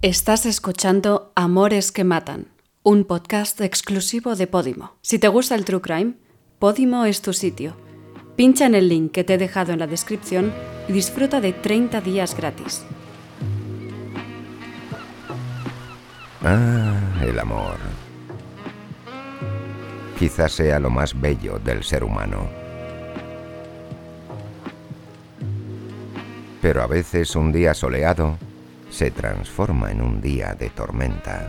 Estás escuchando Amores que Matan, un podcast exclusivo de Podimo. Si te gusta el True Crime, Podimo es tu sitio. Pincha en el link que te he dejado en la descripción y disfruta de 30 días gratis. Ah, el amor. Quizás sea lo más bello del ser humano. Pero a veces un día soleado se transforma en un día de tormenta.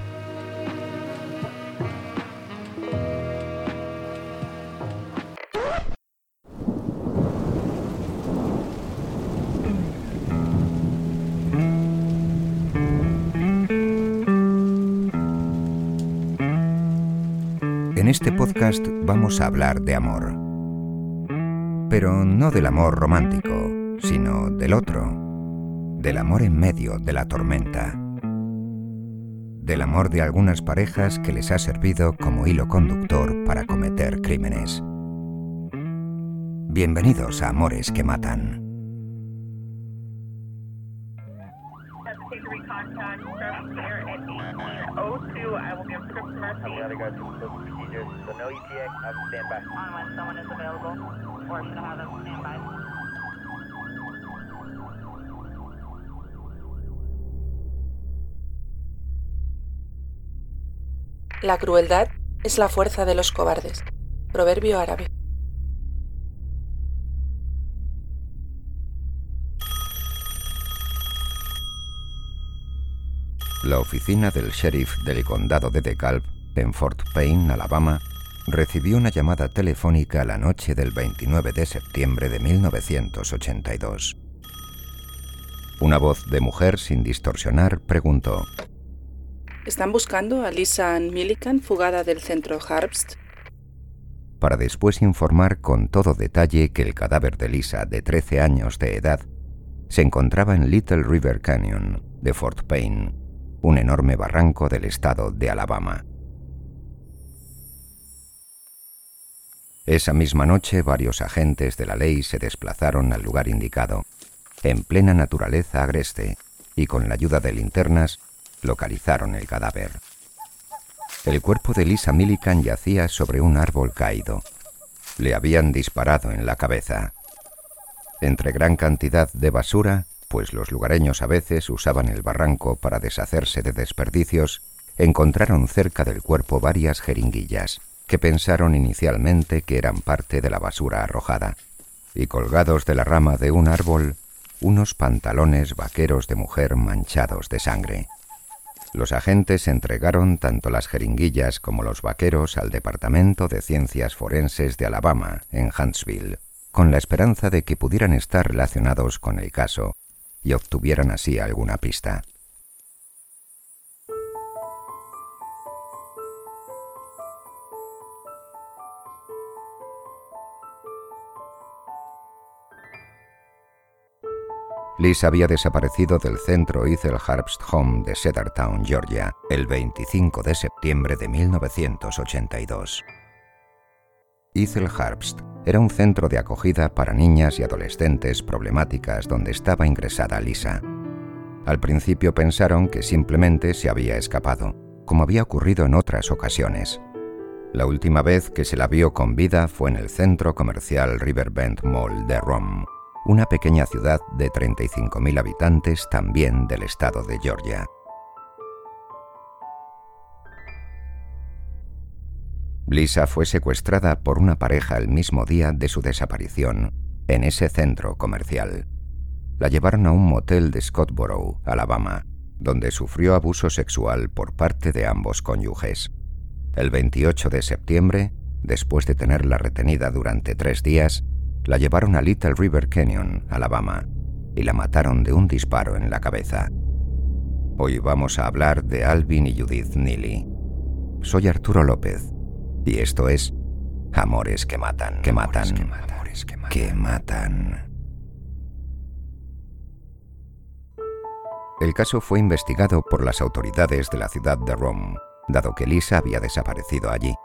En este podcast vamos a hablar de amor. Pero no del amor romántico, sino del otro, del amor en medio de la tormenta, del amor de algunas parejas que les ha servido como hilo conductor para cometer crímenes. Bienvenidos a Amores que Matan. La crueldad es la fuerza de los cobardes. Proverbio árabe. La oficina del sheriff del condado de DeKalb, en Fort Payne, Alabama, recibió una llamada telefónica la noche del 29 de septiembre de 1982. Una voz de mujer sin distorsionar preguntó, ¿Están buscando a Lisa Ann Millican, fugada del centro Harbst? Para después informar con todo detalle que el cadáver de Lisa, de 13 años de edad, se encontraba en Little River Canyon de Fort Payne, un enorme barranco del estado de Alabama. Esa misma noche varios agentes de la ley se desplazaron al lugar indicado, en plena naturaleza agreste, y con la ayuda de linternas localizaron el cadáver. El cuerpo de Lisa Millican yacía sobre un árbol caído. Le habían disparado en la cabeza. Entre gran cantidad de basura, pues los lugareños a veces usaban el barranco para deshacerse de desperdicios, encontraron cerca del cuerpo varias jeringuillas, que pensaron inicialmente que eran parte de la basura arrojada, y colgados de la rama de un árbol, unos pantalones vaqueros de mujer manchados de sangre. Los agentes entregaron tanto las jeringuillas como los vaqueros al Departamento de Ciencias Forenses de Alabama, en Huntsville, con la esperanza de que pudieran estar relacionados con el caso y obtuvieran así alguna pista. Liz había desaparecido del centro Ethel Harbst Home de Cedartown, Georgia, el 25 de septiembre de 1982. Ethel Harbst era un centro de acogida para niñas y adolescentes problemáticas donde estaba ingresada Lisa. Al principio pensaron que simplemente se había escapado, como había ocurrido en otras ocasiones. La última vez que se la vio con vida fue en el centro comercial Riverbend Mall de Rome una pequeña ciudad de 35.000 habitantes también del estado de Georgia. Lisa fue secuestrada por una pareja el mismo día de su desaparición, en ese centro comercial. La llevaron a un motel de Scottsboro, Alabama, donde sufrió abuso sexual por parte de ambos cónyuges. El 28 de septiembre, después de tenerla retenida durante tres días, la llevaron a Little River Canyon, Alabama, y la mataron de un disparo en la cabeza. Hoy vamos a hablar de Alvin y Judith Neely. Soy Arturo López, y esto es Amores que matan, que matan, que matan. Que matan. El caso fue investigado por las autoridades de la ciudad de Rome, dado que Lisa había desaparecido allí.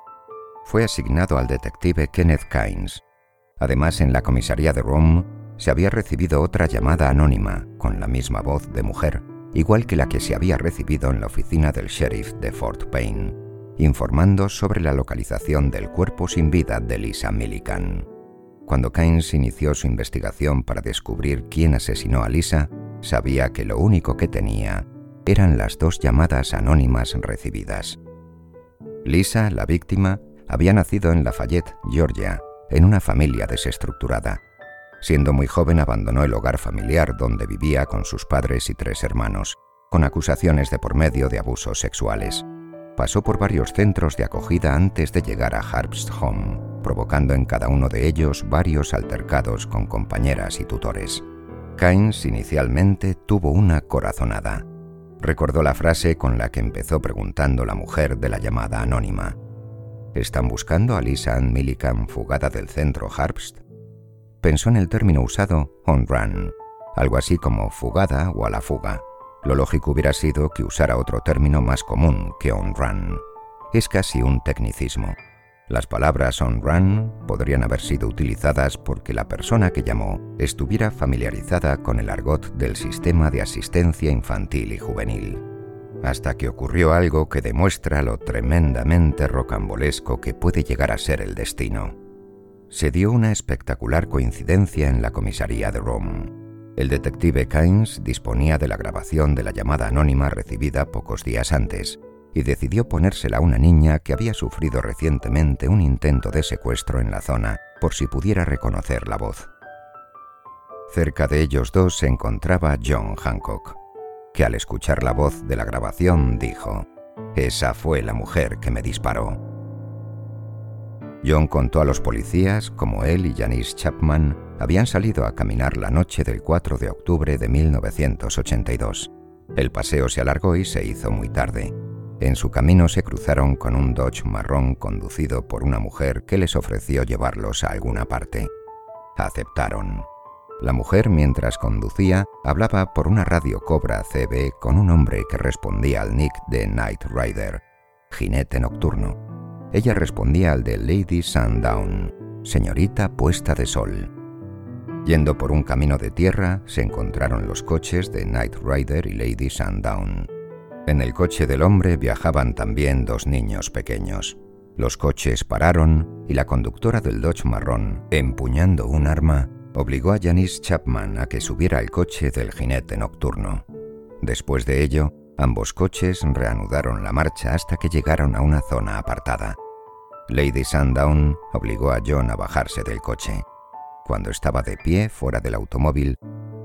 Fue asignado al detective Kenneth Kynes, Además, en la comisaría de Rome se había recibido otra llamada anónima con la misma voz de mujer, igual que la que se había recibido en la oficina del sheriff de Fort Payne, informando sobre la localización del cuerpo sin vida de Lisa Millican. Cuando Keynes inició su investigación para descubrir quién asesinó a Lisa, sabía que lo único que tenía eran las dos llamadas anónimas recibidas. Lisa, la víctima, había nacido en Lafayette, Georgia, en una familia desestructurada. Siendo muy joven abandonó el hogar familiar donde vivía con sus padres y tres hermanos, con acusaciones de por medio de abusos sexuales. Pasó por varios centros de acogida antes de llegar a Harpst Home, provocando en cada uno de ellos varios altercados con compañeras y tutores. Keynes inicialmente tuvo una corazonada. Recordó la frase con la que empezó preguntando la mujer de la llamada anónima. ¿Están buscando a Lisa Ann Millican fugada del centro Harpst? Pensó en el término usado on run, algo así como fugada o a la fuga. Lo lógico hubiera sido que usara otro término más común que on run. Es casi un tecnicismo. Las palabras on run podrían haber sido utilizadas porque la persona que llamó estuviera familiarizada con el argot del sistema de asistencia infantil y juvenil. Hasta que ocurrió algo que demuestra lo tremendamente rocambolesco que puede llegar a ser el destino. Se dio una espectacular coincidencia en la comisaría de Rome. El detective Keynes disponía de la grabación de la llamada anónima recibida pocos días antes y decidió ponérsela a una niña que había sufrido recientemente un intento de secuestro en la zona, por si pudiera reconocer la voz. Cerca de ellos dos se encontraba John Hancock, que al escuchar la voz de la grabación dijo, Esa fue la mujer que me disparó. John contó a los policías cómo él y Janice Chapman habían salido a caminar la noche del 4 de octubre de 1982. El paseo se alargó y se hizo muy tarde. En su camino se cruzaron con un Dodge marrón conducido por una mujer que les ofreció llevarlos a alguna parte. Aceptaron. La mujer, mientras conducía, hablaba por una radio Cobra CB con un hombre que respondía al nick de Night Rider, jinete nocturno. Ella respondía al de Lady Sundown, señorita puesta de sol. Yendo por un camino de tierra, se encontraron los coches de Night Rider y Lady Sundown. En el coche del hombre viajaban también dos niños pequeños. Los coches pararon y la conductora del Dodge marrón, empuñando un arma, obligó a Janice Chapman a que subiera al coche del jinete nocturno. Después de ello, ambos coches reanudaron la marcha hasta que llegaron a una zona apartada. Lady Sundown obligó a John a bajarse del coche. Cuando estaba de pie fuera del automóvil,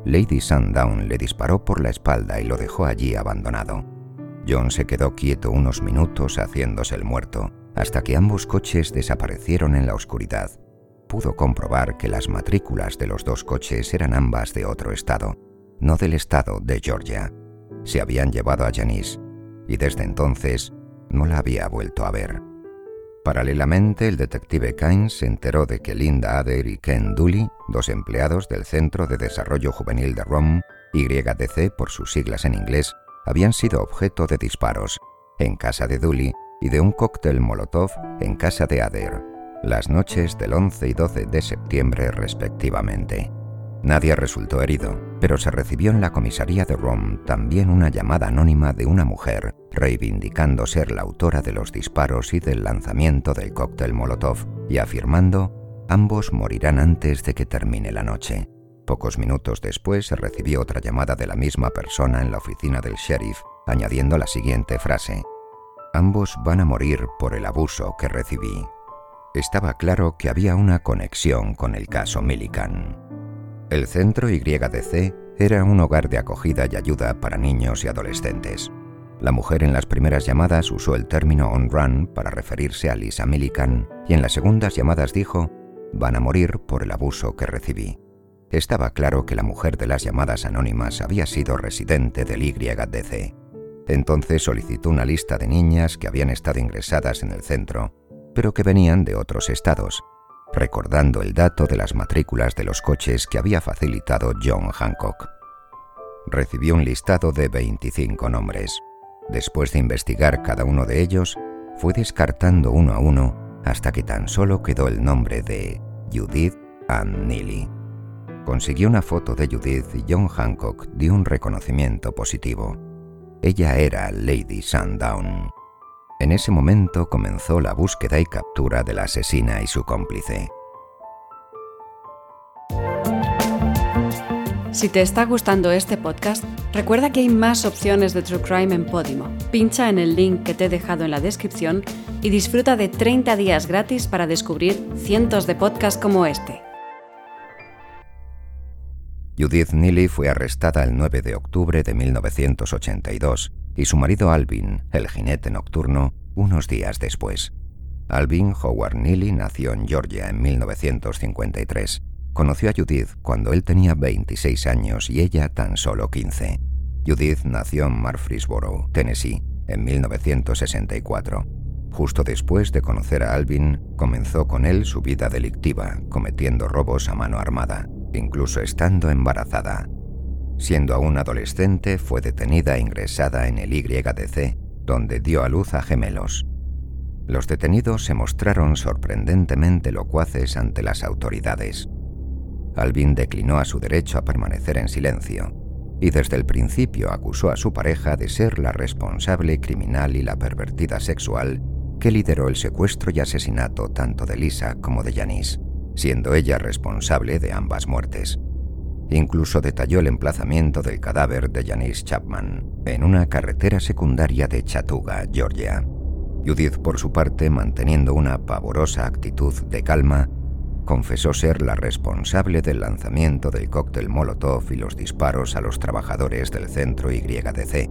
Lady Sundown le disparó por la espalda y lo dejó allí abandonado. John se quedó quieto unos minutos haciéndose el muerto, hasta que ambos coches desaparecieron en la oscuridad. Pudo comprobar que las matrículas de los dos coches eran ambas de otro estado, no del estado de Georgia. Se habían llevado a Janice, y desde entonces no la había vuelto a ver. Paralelamente, el detective Keynes se enteró de que Linda Ader y Ken Dooley, dos empleados del Centro de Desarrollo Juvenil de Rome, YDC por sus siglas en inglés, habían sido objeto de disparos en casa de Dooley y de un cóctel Molotov en casa de Adair, las noches del 11 y 12 de septiembre respectivamente. Nadie resultó herido, pero se recibió en la comisaría de Rome también una llamada anónima de una mujer reivindicando ser la autora de los disparos y del lanzamiento del cóctel Molotov y afirmando ambos morirán antes de que termine la noche. Pocos minutos después se recibió otra llamada de la misma persona en la oficina del sheriff, añadiendo la siguiente frase. Ambos van a morir por el abuso que recibí. Estaba claro que había una conexión con el caso Millikan. El centro YDC era un hogar de acogida y ayuda para niños y adolescentes. La mujer en las primeras llamadas usó el término on run para referirse a Lisa Millikan y en las segundas llamadas dijo, van a morir por el abuso que recibí. Estaba claro que la mujer de las llamadas anónimas había sido residente del YDC. Entonces solicitó una lista de niñas que habían estado ingresadas en el centro, pero que venían de otros estados, recordando el dato de las matrículas de los coches que había facilitado John Hancock. Recibió un listado de 25 nombres. Después de investigar cada uno de ellos, fue descartando uno a uno hasta que tan solo quedó el nombre de Judith Ann Neely. consiguió una foto de Judith y John Hancock dio un reconocimiento positivo. Ella era Lady Sundown. En ese momento comenzó la búsqueda y captura de la asesina y su cómplice. Si te está gustando este podcast, recuerda que hay más opciones de True Crime en Podimo. Pincha en el link que te he dejado en la descripción y disfruta de 30 días gratis para descubrir cientos de podcasts como este. Judith Neely fue arrestada el 9 de octubre de 1982 y su marido Alvin, el jinete nocturno, unos días después. Alvin Howard Neely nació en Georgia en 1953 Conoció a Judith cuando él tenía 26 años y ella tan solo 15. Judith nació en Murfreesboro, Tennessee, en 1964. Justo después de conocer a Alvin, comenzó con él su vida delictiva, cometiendo robos a mano armada, incluso estando embarazada. Siendo aún adolescente, fue detenida e ingresada en el YDC, donde dio a luz a gemelos. Los detenidos se mostraron sorprendentemente locuaces ante las autoridades. Alvin declinó a su derecho a permanecer en silencio y desde el principio acusó a su pareja de ser la responsable criminal y la pervertida sexual que lideró el secuestro y asesinato tanto de Lisa como de Janice, siendo ella responsable de ambas muertes. Incluso detalló el emplazamiento del cadáver de Janice Chapman en una carretera secundaria de Chatooga, Georgia. Judith, por su parte, manteniendo una pavorosa actitud de calma, confesó ser la responsable del lanzamiento del cóctel Molotov y los disparos a los trabajadores del centro YDC.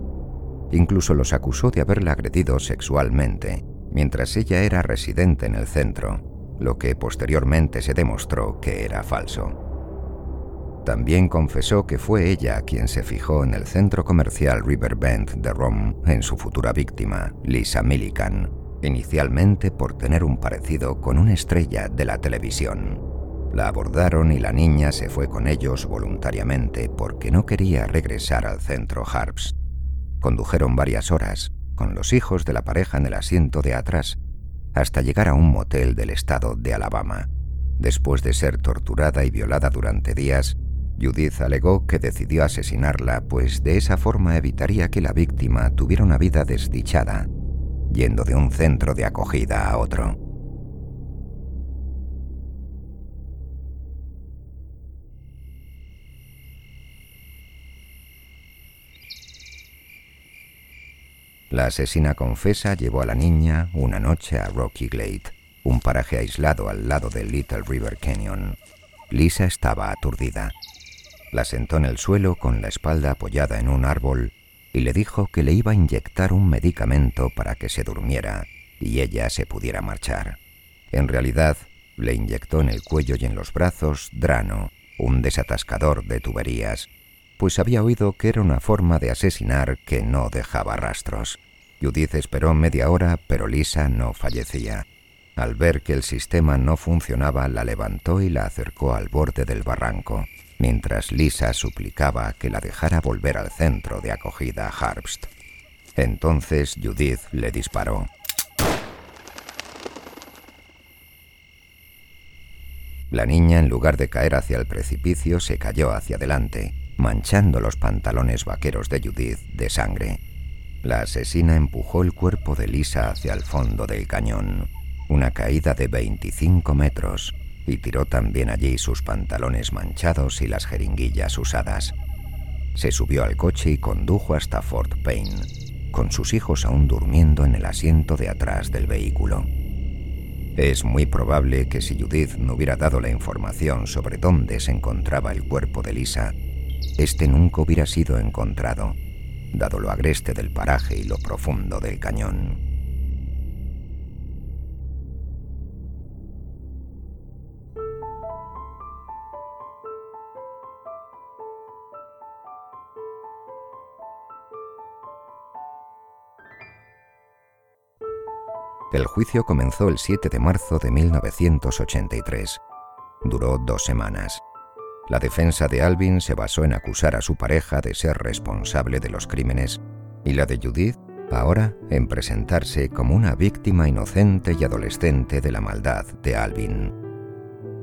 Incluso los acusó de haberla agredido sexualmente mientras ella era residente en el centro, lo que posteriormente se demostró que era falso. También confesó que fue ella quien se fijó en el centro comercial Riverbend de Rome en su futura víctima, Lisa Millican, inicialmente por tener un parecido con una estrella de la televisión. La abordaron y la niña se fue con ellos voluntariamente porque no quería regresar al centro Harps. Condujeron varias horas, con los hijos de la pareja en el asiento de atrás, hasta llegar a un motel del estado de Alabama. Después de ser torturada y violada durante días, Judith alegó que decidió asesinarla, pues de esa forma evitaría que la víctima tuviera una vida desdichada yendo de un centro de acogida a otro. La asesina confesa llevó a la niña una noche a Rocky Glade, un paraje aislado al lado del Little River Canyon. Lisa estaba aturdida. La sentó en el suelo con la espalda apoyada en un árbol y le dijo que le iba a inyectar un medicamento para que se durmiera y ella se pudiera marchar. En realidad, le inyectó en el cuello y en los brazos drano, un desatascador de tuberías, pues había oído que era una forma de asesinar que no dejaba rastros. Judith esperó media hora, pero Lisa no fallecía. Al ver que el sistema no funcionaba, la levantó y la acercó al borde del barranco mientras Lisa suplicaba que la dejara volver al centro de acogida Harbst. Entonces Judith le disparó. La niña, en lugar de caer hacia el precipicio, se cayó hacia adelante, manchando los pantalones vaqueros de Judith de sangre. La asesina empujó el cuerpo de Lisa hacia el fondo del cañón, una caída de 25 metros, y tiró también allí sus pantalones manchados y las jeringuillas usadas. Se subió al coche y condujo hasta Fort Payne, con sus hijos aún durmiendo en el asiento de atrás del vehículo. Es muy probable que si Judith no hubiera dado la información sobre dónde se encontraba el cuerpo de Lisa, este nunca hubiera sido encontrado, dado lo agreste del paraje y lo profundo del cañón. El juicio comenzó el 7 de marzo de 1983. Duró dos semanas. La defensa de Alvin se basó en acusar a su pareja de ser responsable de los crímenes y la de Judith ahora en presentarse como una víctima inocente y adolescente de la maldad de Alvin.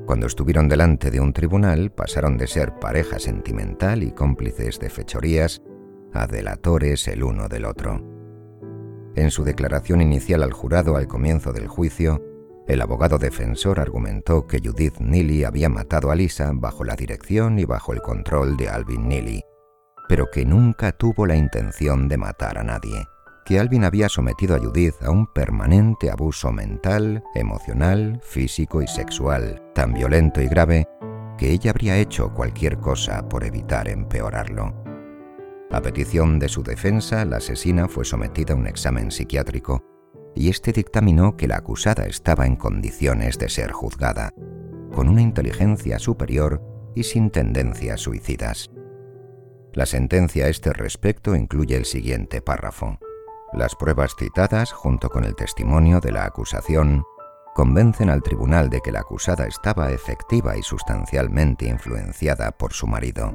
Cuando estuvieron delante de un tribunal pasaron de ser pareja sentimental y cómplices de fechorías a delatores el uno del otro. En su declaración inicial al jurado al comienzo del juicio, el abogado defensor argumentó que Judith Neely había matado a Lisa bajo la dirección y bajo el control de Alvin Neely, pero que nunca tuvo la intención de matar a nadie, que Alvin había sometido a Judith a un permanente abuso mental, emocional, físico y sexual, tan violento y grave que ella habría hecho cualquier cosa por evitar empeorarlo. A petición de su defensa, la asesina fue sometida a un examen psiquiátrico y este dictaminó que la acusada estaba en condiciones de ser juzgada, con una inteligencia superior y sin tendencias suicidas. La sentencia a este respecto incluye el siguiente párrafo. Las pruebas citadas, junto con el testimonio de la acusación, convencen al tribunal de que la acusada estaba efectiva y sustancialmente influenciada por su marido.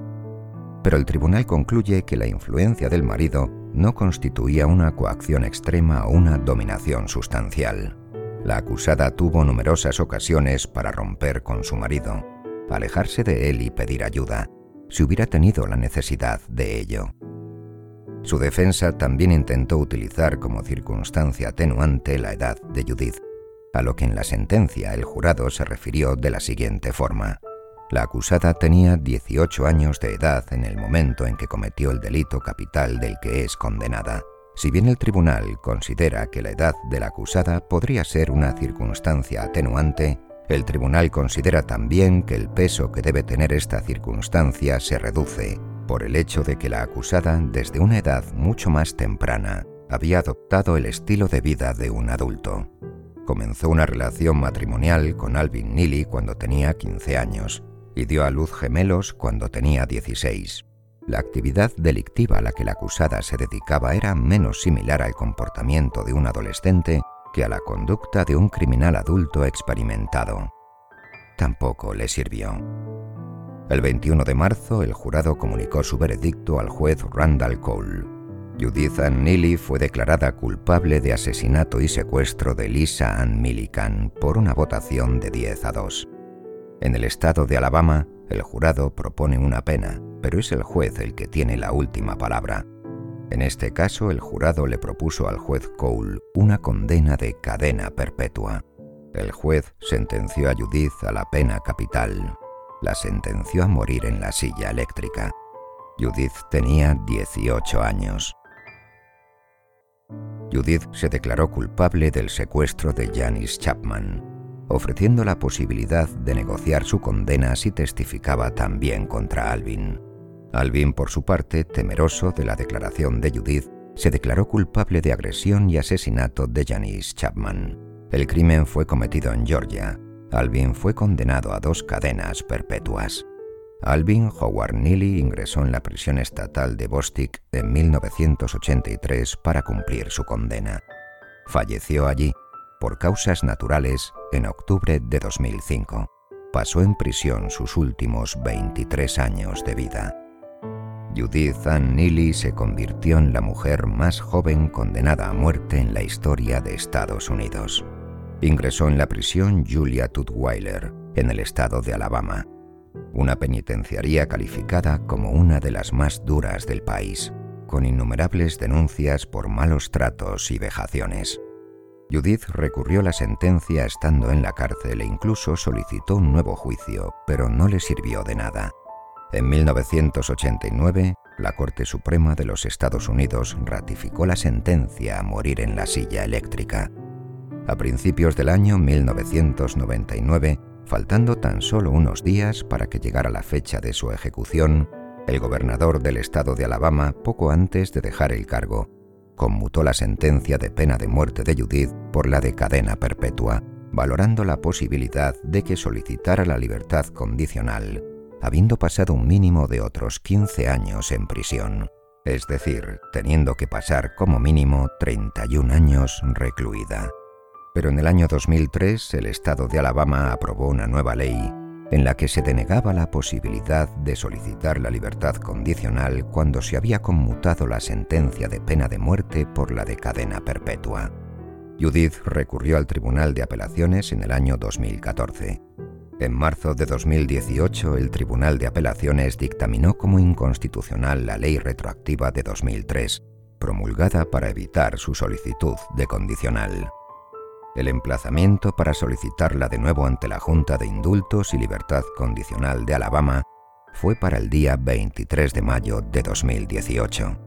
Pero el tribunal concluye que la influencia del marido no constituía una coacción extrema o una dominación sustancial. La acusada tuvo numerosas ocasiones para romper con su marido, alejarse de él y pedir ayuda, si hubiera tenido la necesidad de ello. Su defensa también intentó utilizar como circunstancia atenuante la edad de Judith, a lo que en la sentencia el jurado se refirió de la siguiente forma. La acusada tenía 18 años de edad en el momento en que cometió el delito capital del que es condenada. Si bien el tribunal considera que la edad de la acusada podría ser una circunstancia atenuante, el tribunal considera también que el peso que debe tener esta circunstancia se reduce por el hecho de que la acusada desde una edad mucho más temprana había adoptado el estilo de vida de un adulto. Comenzó una relación matrimonial con Alvin Neely cuando tenía 15 años y dio a luz gemelos cuando tenía 16. La actividad delictiva a la que la acusada se dedicaba era menos similar al comportamiento de un adolescente que a la conducta de un criminal adulto experimentado. Tampoco le sirvió. El 21 de marzo, el jurado comunicó su veredicto al juez Randall Cole. Judith Ann Neely fue declarada culpable de asesinato y secuestro de Lisa Ann Millican por una votación de 10 a 2. En el estado de Alabama, el jurado propone una pena, pero es el juez el que tiene la última palabra. En este caso, el jurado le propuso al juez Cole una condena de cadena perpetua. El juez sentenció a Judith a la pena capital. La sentenció a morir en la silla eléctrica. Judith tenía 18 años. Judith se declaró culpable del secuestro de Janice Chapman ofreciendo la posibilidad de negociar su condena si testificaba también contra Alvin. Alvin, por su parte, temeroso de la declaración de Judith, se declaró culpable de agresión y asesinato de Janice Chapman. El crimen fue cometido en Georgia. Alvin fue condenado a dos cadenas perpetuas. Alvin Howard Neely ingresó en la prisión estatal de Bostic en 1983 para cumplir su condena. Falleció allí por causas naturales en octubre de 2005. Pasó en prisión sus últimos 23 años de vida. Judith Ann Neely se convirtió en la mujer más joven condenada a muerte en la historia de Estados Unidos. Ingresó en la prisión Julia Tutwiler, en el estado de Alabama, una penitenciaría calificada como una de las más duras del país, con innumerables denuncias por malos tratos y vejaciones. Judith recurrió la sentencia estando en la cárcel e incluso solicitó un nuevo juicio, pero no le sirvió de nada. En 1989, la Corte Suprema de los Estados Unidos ratificó la sentencia a morir en la silla eléctrica. A principios del año 1999, faltando tan solo unos días para que llegara la fecha de su ejecución, el gobernador del estado de Alabama, poco antes de dejar el cargo, conmutó la sentencia de pena de muerte de Judith por la de cadena perpetua, valorando la posibilidad de que solicitara la libertad condicional, habiendo pasado un mínimo de otros 15 años en prisión, es decir, teniendo que pasar como mínimo 31 años recluida. Pero en el año 2003 el Estado de Alabama aprobó una nueva ley en la que se denegaba la posibilidad de solicitar la libertad condicional cuando se había conmutado la sentencia de pena de muerte por la de cadena perpetua. Judith recurrió al Tribunal de Apelaciones en el año 2014. En marzo de 2018, el Tribunal de Apelaciones dictaminó como inconstitucional la ley retroactiva de 2003, promulgada para evitar su solicitud de condicional. El emplazamiento para solicitarla de nuevo ante la Junta de Indultos y Libertad Condicional de Alabama fue para el día 23 de mayo de 2018.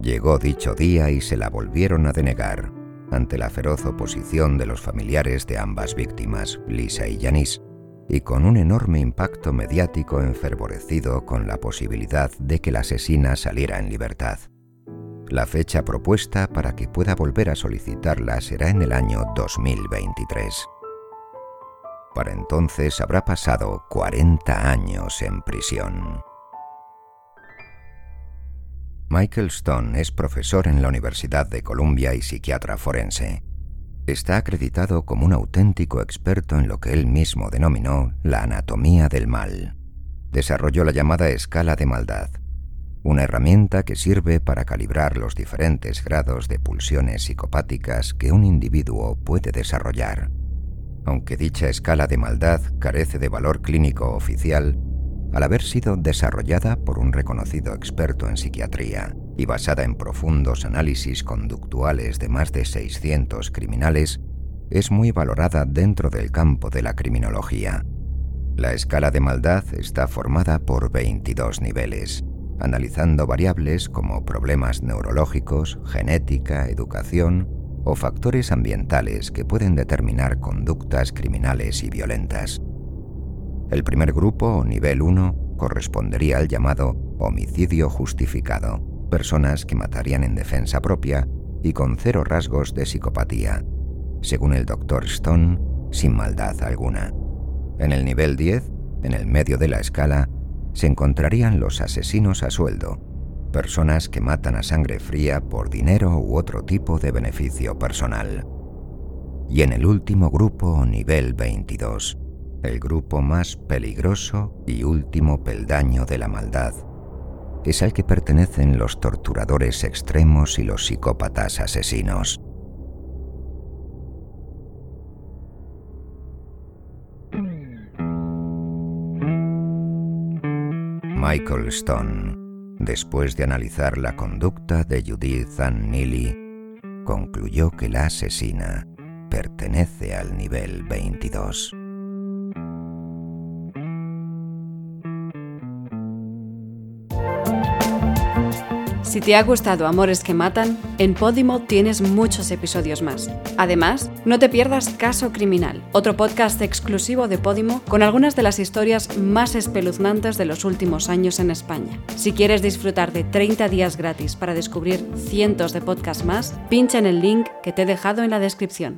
Llegó dicho día y se la volvieron a denegar, ante la feroz oposición de los familiares de ambas víctimas, Lisa y Janice, y con un enorme impacto mediático enfervorecido con la posibilidad de que la asesina saliera en libertad. La fecha propuesta para que pueda volver a solicitarla será en el año 2023. Para entonces habrá pasado 40 años en prisión. Michael Stone es profesor en la Universidad de Columbia y psiquiatra forense. Está acreditado como un auténtico experto en lo que él mismo denominó la anatomía del mal. Desarrolló la llamada escala de maldad, una herramienta que sirve para calibrar los diferentes grados de pulsiones psicopáticas que un individuo puede desarrollar. Aunque dicha escala de maldad carece de valor clínico oficial, al haber sido desarrollada por un reconocido experto en psiquiatría y basada en profundos análisis conductuales de más de 600 criminales, es muy valorada dentro del campo de la criminología. La escala de maldad está formada por 22 niveles, analizando variables como problemas neurológicos, genética, educación o factores ambientales que pueden determinar conductas criminales y violentas. El primer grupo, o nivel 1, correspondería al llamado homicidio justificado, personas que matarían en defensa propia y con cero rasgos de psicopatía, según el Dr. Stone, sin maldad alguna. En el nivel 10, en el medio de la escala, se encontrarían los asesinos a sueldo, personas que matan a sangre fría por dinero u otro tipo de beneficio personal. Y en el último grupo, nivel 22, el grupo más peligroso y último peldaño de la maldad, es al que pertenecen los torturadores extremos y los psicópatas asesinos. Michael Stone, después de analizar la conducta de Judith Ann Neely, concluyó que la asesina pertenece al nivel 22. Si te ha gustado Amores que Matan, en Podimo tienes muchos episodios más. Además, no te pierdas Caso Criminal, otro podcast exclusivo de Podimo con algunas de las historias más espeluznantes de los últimos años en España. Si quieres disfrutar de 30 días gratis para descubrir cientos de podcasts más, pincha en el link que te he dejado en la descripción.